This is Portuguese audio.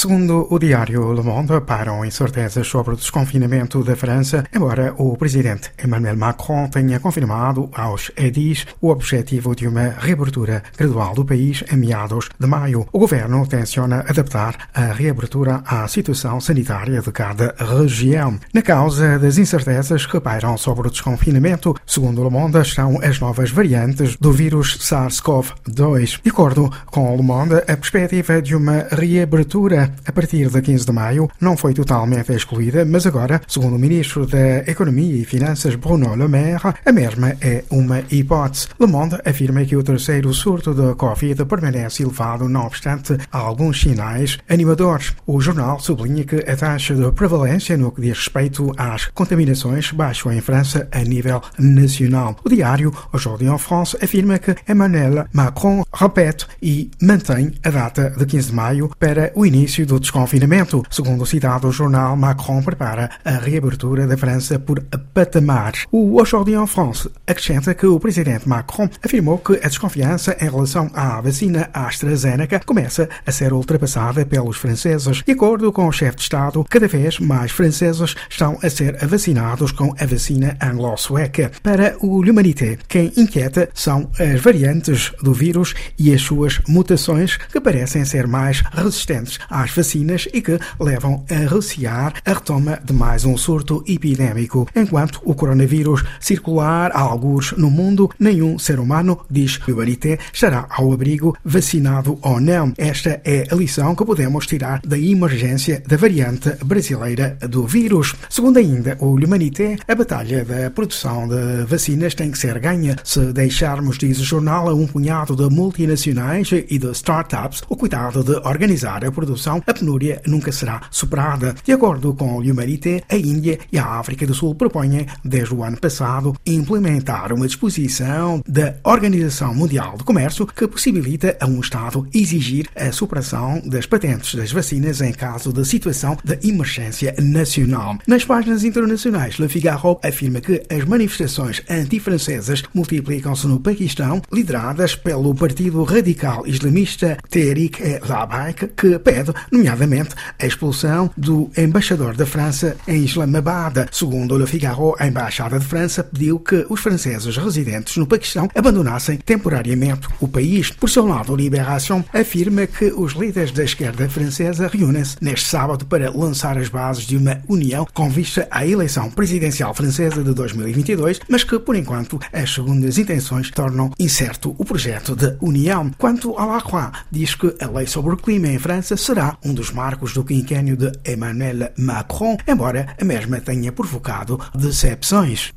Segundo o diário Le Monde, param incertezas sobre o desconfinamento da França, embora o presidente Emmanuel Macron tenha confirmado aos edis o objetivo de uma reabertura gradual do país em meados de maio. O governo tenciona adaptar a reabertura à situação sanitária de cada região. Na causa das incertezas que pairam sobre o desconfinamento, segundo Le Monde, estão as novas variantes do vírus SARS-CoV-2. De acordo com Le Monde, a perspectiva de uma reabertura a partir de 15 de maio não foi totalmente excluída, mas agora, segundo o ministro da Economia e Finanças Bruno Le Maire, a mesma é uma hipótese. Le Monde afirma que o terceiro surto da Covid permanece elevado, não obstante alguns sinais animadores. O jornal sublinha que a taxa de prevalência no que diz respeito às contaminações baixou em França a nível nacional. O diário Aujourd'hui en France afirma que Emmanuel Macron repete e mantém a data de 15 de maio para o início início do desconfinamento. Segundo o citado jornal, Macron prepara a reabertura da França por patamares. O Aujourd'hui en France acrescenta que o presidente Macron afirmou que a desconfiança em relação à vacina AstraZeneca começa a ser ultrapassada pelos franceses. De acordo com o chefe de Estado, cada vez mais franceses estão a ser vacinados com a vacina anglo-sueca. Para o L'Humanité, quem inquieta são as variantes do vírus e as suas mutações que parecem ser mais resistentes à às vacinas e que levam a recear a retoma de mais um surto epidémico. Enquanto o coronavírus circular a alguns no mundo, nenhum ser humano, diz Humanité, estará ao abrigo, vacinado ou não. Esta é a lição que podemos tirar da emergência da variante brasileira do vírus. Segundo ainda o Humanité, a batalha da produção de vacinas tem que ser ganha se deixarmos, diz o jornal, a um punhado de multinacionais e de startups o cuidado de organizar a produção a penúria nunca será superada. De acordo com o Humanité, a Índia e a África do Sul propõem, desde o ano passado, implementar uma disposição da Organização Mundial do Comércio que possibilita a um Estado exigir a superação das patentes das vacinas em caso de situação de emergência nacional. Nas páginas internacionais, Le Figaro afirma que as manifestações antifrancesas multiplicam-se no Paquistão, lideradas pelo Partido Radical Islamista Tehrik-e-Labbaik, que pede nomeadamente a expulsão do embaixador da França em Islamabad. Segundo Le Figaro, a Embaixada de França pediu que os franceses residentes no Paquistão abandonassem temporariamente o país. Por seu lado, Libération afirma que os líderes da esquerda francesa reúnem-se neste sábado para lançar as bases de uma união com vista à eleição presidencial francesa de 2022, mas que, por enquanto, as segundas intenções tornam incerto o projeto de união. Quanto à Lacroix, diz que a lei sobre o clima em França um dos marcos do quinquênio de Emmanuel Macron, embora a mesma tenha provocado decepções.